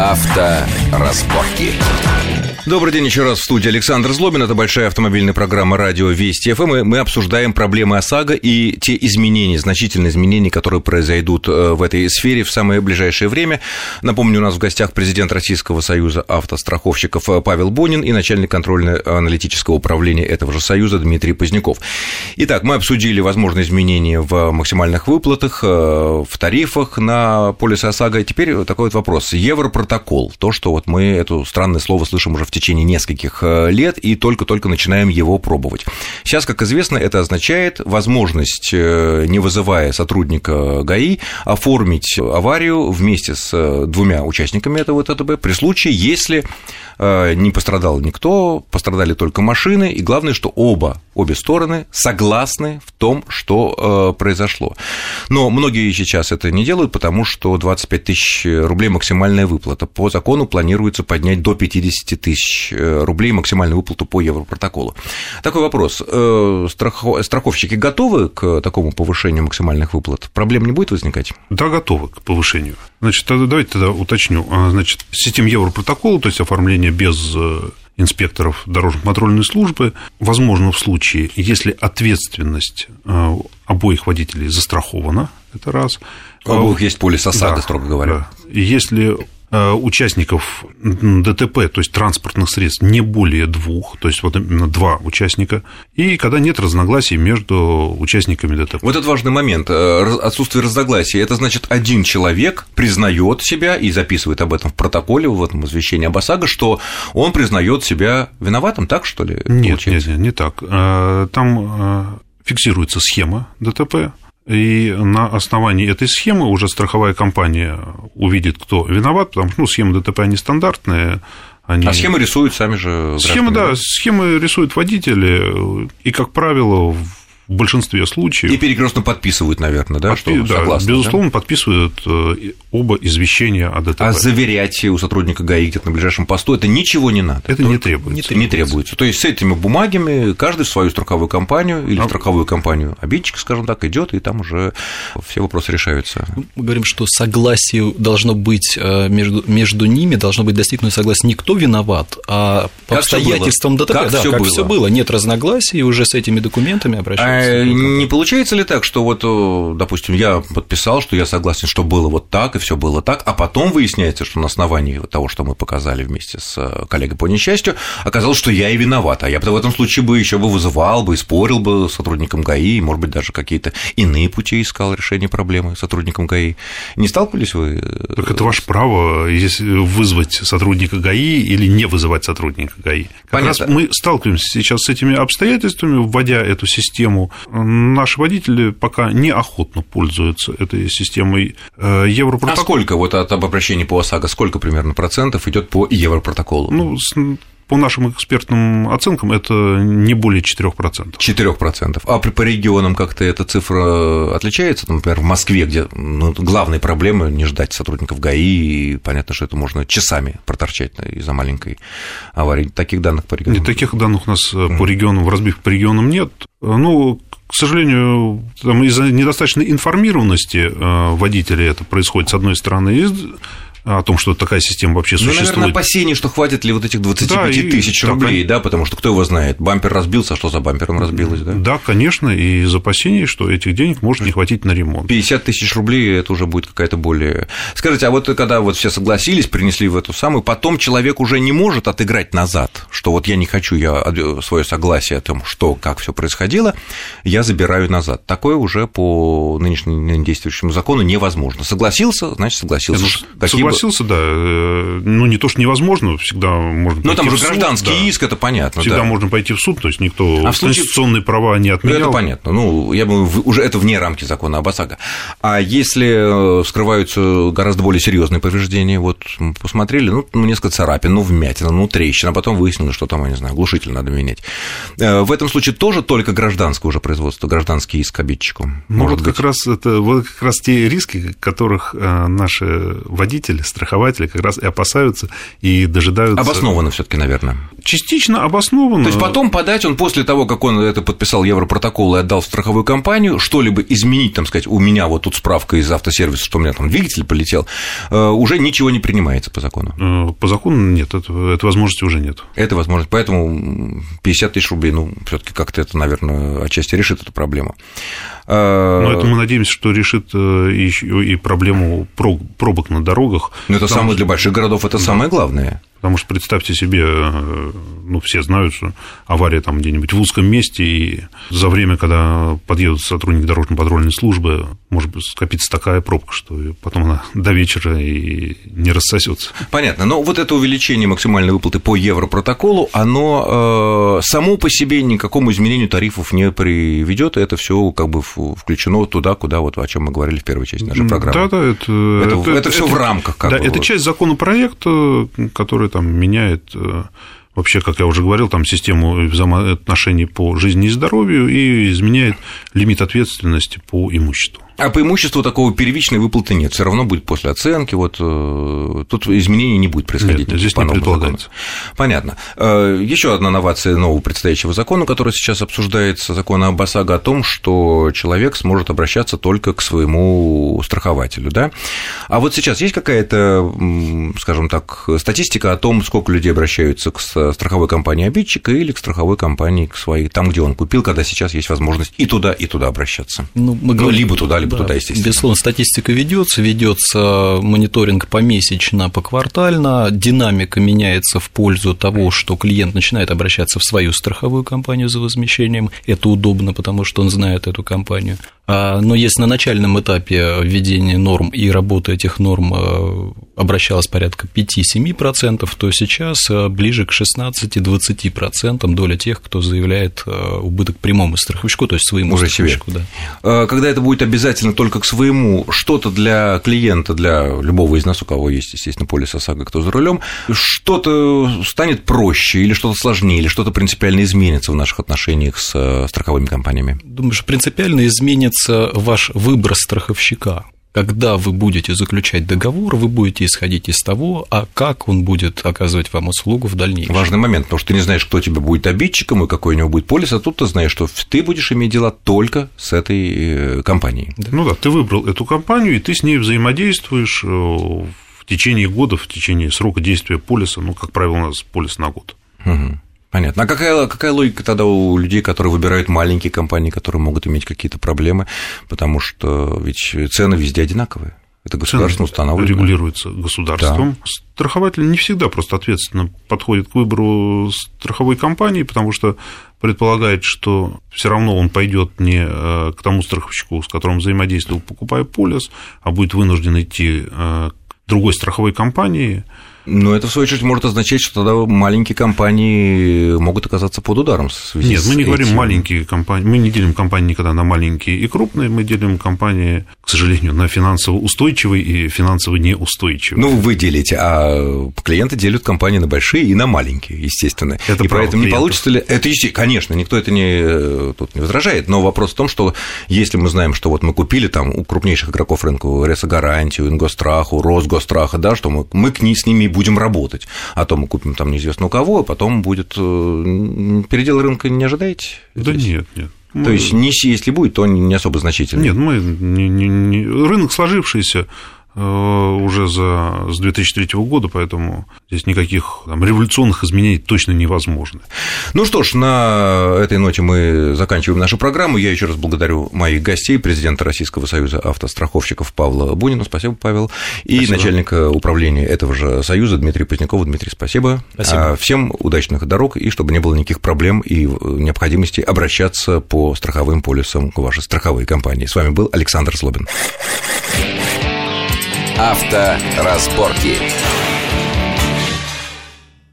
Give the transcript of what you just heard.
Авторазборки. Добрый день еще раз в студии Александр Злобин. Это большая автомобильная программа «Радио Вести ФМ». И мы обсуждаем проблемы ОСАГО и те изменения, значительные изменения, которые произойдут э, в этой сфере в самое ближайшее время. Напомню, у нас в гостях президент Российского союза автостраховщиков э, Павел Бонин и начальник контрольно-аналитического управления этого же союза Дмитрий Поздняков. Итак, мы обсудили возможные изменения в максимальных выплатах, э, в тарифах на полис ОСАГО. Теперь такой вот вопрос. Европротокол. То, что вот мы это странное слово слышим уже в течение нескольких э, лет и только-только начинаем его пробовать. Сейчас, как известно, это означает возможность, э, не вызывая сотрудника ГАИ, оформить аварию вместе с э, двумя участниками этого ТТБ при случае, если не пострадал никто, пострадали только машины, и главное, что оба, обе стороны согласны в том, что произошло. Но многие сейчас это не делают, потому что 25 тысяч рублей максимальная выплата. По закону планируется поднять до 50 тысяч тысяч э, рублей максимальную выплату по европротоколу. Такой вопрос. Э, страховщики готовы к такому повышению максимальных выплат? Проблем не будет возникать? Да, готовы к повышению. Значит, давайте тогда уточню. А, значит, система европротокола, то есть оформление без э, инспекторов дорожно-контрольной службы, возможно в случае, если ответственность обоих водителей застрахована, это раз. У обоих есть полис ОСАГО, да, строго говоря. Да. Если Э, участников ДТП, то есть транспортных средств, не более двух, то есть вот именно два участника, и когда нет разногласий между участниками ДТП. Вот это важный момент. Э, отсутствие разногласий. Это значит, один человек признает себя и записывает об этом в протоколе, в этом извещении об ОСАГО, что он признает себя виноватым, так что ли? Нет, нет, нет, не так. Э, там фиксируется схема ДТП, и на основании этой схемы уже страховая компания увидит, кто виноват, потому что ну, схемы ДТП, они стандартные, они... А схемы рисуют сами же Схемы, да, схемы рисуют водители, и, как правило, в большинстве случаев. И перекрестно подписывают, наверное, да, Подпи... что да, согласны, безусловно, да? подписывают э, оба извещения о ДТП. А заверять у сотрудника ГАИ где-то на ближайшем посту это ничего не надо. Это не требуется. Не требуется. То есть с этими бумагами каждый в свою страховую компанию или а... страховую компанию обидчика, скажем так, идет, и там уже все вопросы решаются. Мы говорим, что согласие должно быть э, между, между ними, должно быть достигнуто согласие не кто виноват, а по как обстоятельствам ДТП. Как да, все как было. все было. Нет разногласий, уже с этими документами обращаются. А не получается ли так, что вот, допустим, я подписал, что я согласен, что было вот так, и все было так, а потом выясняется, что на основании того, что мы показали вместе с э, коллегой по несчастью, оказалось, что я и виноват, а я бы в этом случае бы еще бы вызывал бы и спорил бы с сотрудником ГАИ, и, может быть, даже какие-то иные пути искал решения проблемы сотрудником ГАИ. Не сталкивались вы? Э, так это ваше право, если вызвать сотрудника ГАИ или не вызывать сотрудника ГАИ. Как Понятно. раз мы сталкиваемся сейчас с этими обстоятельствами, вводя эту систему наши водители пока неохотно пользуются этой системой э, Европротокола. А сколько вот от обращений по ОСАГО, сколько примерно процентов идет по Европротоколу? Ну, по нашим экспертным оценкам, это не более 4%. 4%. А при, по регионам как-то эта цифра отличается? Например, в Москве, где ну, главные проблемы не ждать сотрудников ГАИ, и понятно, что это можно часами проторчать из-за маленькой аварии. Таких данных по регионам? Нет, таких данных у нас mm. по регионам, в разбивке по регионам нет. Ну, к сожалению, там из-за недостаточной информированности э, водителей это происходит, с одной стороны, и о том, что такая система вообще ну, существует. наверное, опасение, что хватит ли вот этих 25 да, тысяч рублей, да, потому что кто его знает, бампер разбился, а что за бампером разбилось, да? Да, конечно, и из опасений, что этих денег может не хватить на ремонт. 50 тысяч рублей – это уже будет какая-то более… Скажите, а вот когда вот все согласились, принесли в эту самую, потом человек уже не может отыграть назад, что вот я не хочу, я свое согласие о том, что, как все происходило, я забираю назад. Такое уже по нынешнему действующему закону невозможно. Согласился, значит, согласился. Какие согласился, да. Э, ну, не то, что невозможно, всегда можно Ну, там уже гражданский да. иск, это понятно. Всегда да. можно пойти в суд, то есть никто а в случае... конституционные права не отменял. Ну, это понятно. Ну, я бы уже это вне рамки закона об ОСАГО. А если э, скрываются гораздо более серьезные повреждения, вот посмотрели, ну, несколько царапин, ну, вмятина, ну, трещина, а потом выяснилось, что там, я не знаю, глушитель надо менять. Э, в этом случае тоже только гражданское уже производство, гражданский иск обидчику. Ну, вот быть. как раз это вот как раз те риски, которых наши водители покупатели, страхователи как раз и опасаются и дожидаются... Обоснованно все таки наверное. Частично обоснованно. То есть потом подать он после того, как он это подписал Европротокол и отдал в страховую компанию, что-либо изменить, там сказать, у меня вот тут справка из автосервиса, что у меня там двигатель полетел, э, уже ничего не принимается по закону. Э, по закону нет, это, этой возможности уже нет. Это возможность. Поэтому 50 тысяч рублей, ну, все таки как-то это, наверное, отчасти решит эту проблему. Но это мы надеемся, что решит э, и проблему пробок на дорогах. Но это самое для больших городов, это самое главное. Потому что представьте себе, э, ну, все знают, что авария там где-нибудь в узком месте, и за время, когда подъедут сотрудники дорожно-патрульной службы, может быть, скопится такая пробка, что потом она до вечера и не рассосется. Понятно. Но вот это увеличение максимальной выплаты по европротоколу, оно э, само по себе никакому изменению тарифов не приведет, это все как бы включено туда, куда вот о чем мы говорили в первой части нашей программы. Да, да, это, это, это, это все в рамках. Как да, бы, это часть законопроекта, который там меняет э, вообще, как я уже говорил, там систему взаимоотношений по жизни и здоровью и изменяет лимит ответственности по имуществу. А по имуществу такого первичной выплаты нет, все равно будет после оценки, вот э, тут изменений не будет происходить. Нет, здесь не предполагается. Закону. Понятно. Э, Еще одна новация нового предстоящего закона, который сейчас обсуждается, закона об ОСАГО, о том, что человек сможет обращаться только к своему страхователю, да? А вот сейчас есть какая-то, скажем так, статистика о том, сколько людей обращаются к страховой компании обидчика или к страховой компании к своей, там, где он купил, когда сейчас есть возможность и туда, и туда обращаться? Ну, мы говорим... ну либо туда, либо да, туда, естественно. Безусловно, статистика ведется, ведется мониторинг помесячно, поквартально, динамика меняется в пользу того, что клиент начинает обращаться в свою страховую компанию за возмещением. Это удобно, потому что он знает эту компанию. А, но если на начальном этапе введения норм и работы этих норм э, обращалось порядка 5-7%, то сейчас э, ближе к 16-20% доля тех, кто заявляет э, убыток прямому страховщику, то есть своему Уже страховщику. Себе. Да. Когда это будет обязательно только к своему, что-то для клиента, для любого из нас, у кого есть, естественно, полис ОСАГО, кто за рулем, что-то станет проще или что-то сложнее, или что-то принципиально изменится в наших отношениях с страховыми компаниями? Думаю, что принципиально изменится меняется ваш выбор страховщика. Когда вы будете заключать договор, вы будете исходить из того, а как он будет оказывать вам услугу в дальнейшем. Важный момент, потому что ты не знаешь, кто тебе будет обидчиком и какой у него будет полис, а тут ты знаешь, что ты будешь иметь дела только с этой э, компанией. Да. Ну да, ты выбрал эту компанию, и ты с ней взаимодействуешь э, в течение года, в течение срока действия полиса, ну, как правило, у нас полис на год. Угу. Понятно. А какая, какая логика тогда у людей, которые выбирают маленькие компании, которые могут иметь какие-то проблемы, потому что ведь цены везде одинаковые? Это государством устанавливается. Регулируется государством. Да. Страхователь не всегда просто ответственно подходит к выбору страховой компании, потому что предполагает, что все равно он пойдет не э, к тому страховщику, с которым взаимодействовал, покупая полис, а будет вынужден идти э, к другой страховой компании, но это, в свою очередь, может означать, что тогда маленькие компании могут оказаться под ударом в связи Нет, с мы не этим. говорим маленькие компании, мы не делим компании никогда на маленькие и крупные, мы делим компании, к сожалению, на финансово устойчивые и финансово неустойчивые. Ну, вы делите, а клиенты делят компании на большие и на маленькие, естественно. Это и поэтому не получится ли... Это, конечно, никто это не, тут не возражает, но вопрос в том, что если мы знаем, что вот мы купили там у крупнейших игроков рынка Ресогарантию, Ингостраху, Росгостраха, да, что мы, мы к ним, с ними будем работать. А то мы купим там неизвестно у кого, а потом будет э, передел рынка не ожидаете? Да нет, нет. Мы... То есть, не если будет, то не особо значительно. Нет, мы не, не, не... рынок сложившийся, уже за, с 2003 года, поэтому здесь никаких там, революционных изменений точно невозможно. Ну что ж, на этой ноте мы заканчиваем нашу программу. Я еще раз благодарю моих гостей, президента Российского союза автостраховщиков Павла Бунина. Спасибо, Павел. И спасибо. начальника управления этого же союза Дмитрия Позднякова. Дмитрий, спасибо. Спасибо. А всем удачных дорог и чтобы не было никаких проблем и необходимости обращаться по страховым полисам к вашей страховой компании. С вами был Александр Слобин. Авторазборки.